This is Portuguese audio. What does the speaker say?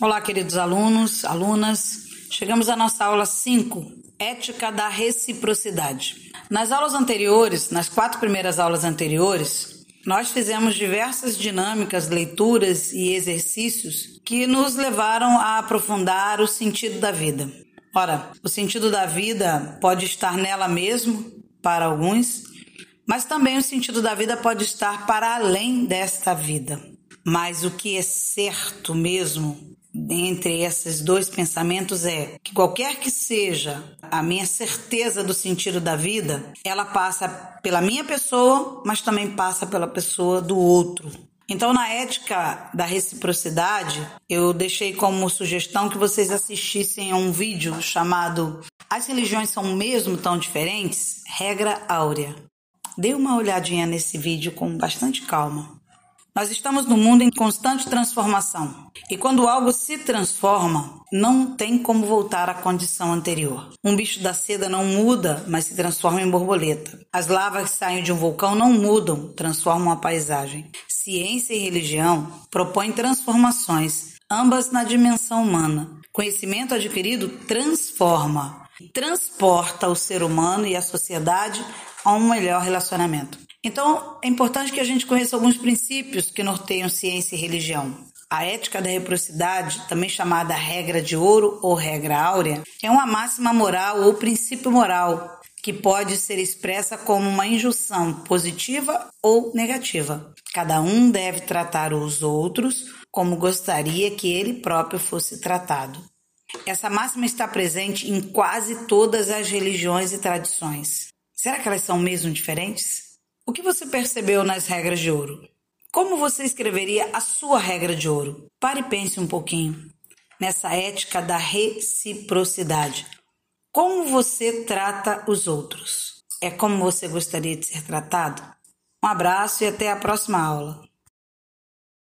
Olá, queridos alunos, alunas. Chegamos à nossa aula 5, Ética da Reciprocidade. Nas aulas anteriores, nas quatro primeiras aulas anteriores, nós fizemos diversas dinâmicas, leituras e exercícios que nos levaram a aprofundar o sentido da vida. Ora, o sentido da vida pode estar nela mesmo, para alguns, mas também o sentido da vida pode estar para além desta vida. Mas o que é certo mesmo entre esses dois pensamentos é que qualquer que seja a minha certeza do sentido da vida, ela passa pela minha pessoa, mas também passa pela pessoa do outro. Então, na ética da reciprocidade, eu deixei como sugestão que vocês assistissem a um vídeo chamado As religiões são mesmo tão diferentes? Regra áurea. Dê uma olhadinha nesse vídeo com bastante calma. Nós estamos num mundo em constante transformação. E quando algo se transforma, não tem como voltar à condição anterior. Um bicho da seda não muda, mas se transforma em borboleta. As lavas que saem de um vulcão não mudam, transformam a paisagem. Ciência e religião propõem transformações, ambas na dimensão humana. Conhecimento adquirido transforma, transporta o ser humano e a sociedade a um melhor relacionamento. Então, é importante que a gente conheça alguns princípios que norteiam ciência e religião. A ética da reciprocidade, também chamada regra de ouro ou regra áurea, é uma máxima moral ou princípio moral que pode ser expressa como uma injunção positiva ou negativa. Cada um deve tratar os outros como gostaria que ele próprio fosse tratado. Essa máxima está presente em quase todas as religiões e tradições. Será que elas são mesmo diferentes? O que você percebeu nas regras de ouro? Como você escreveria a sua regra de ouro? Pare e pense um pouquinho nessa ética da reciprocidade. Como você trata os outros? É como você gostaria de ser tratado? Um abraço e até a próxima aula.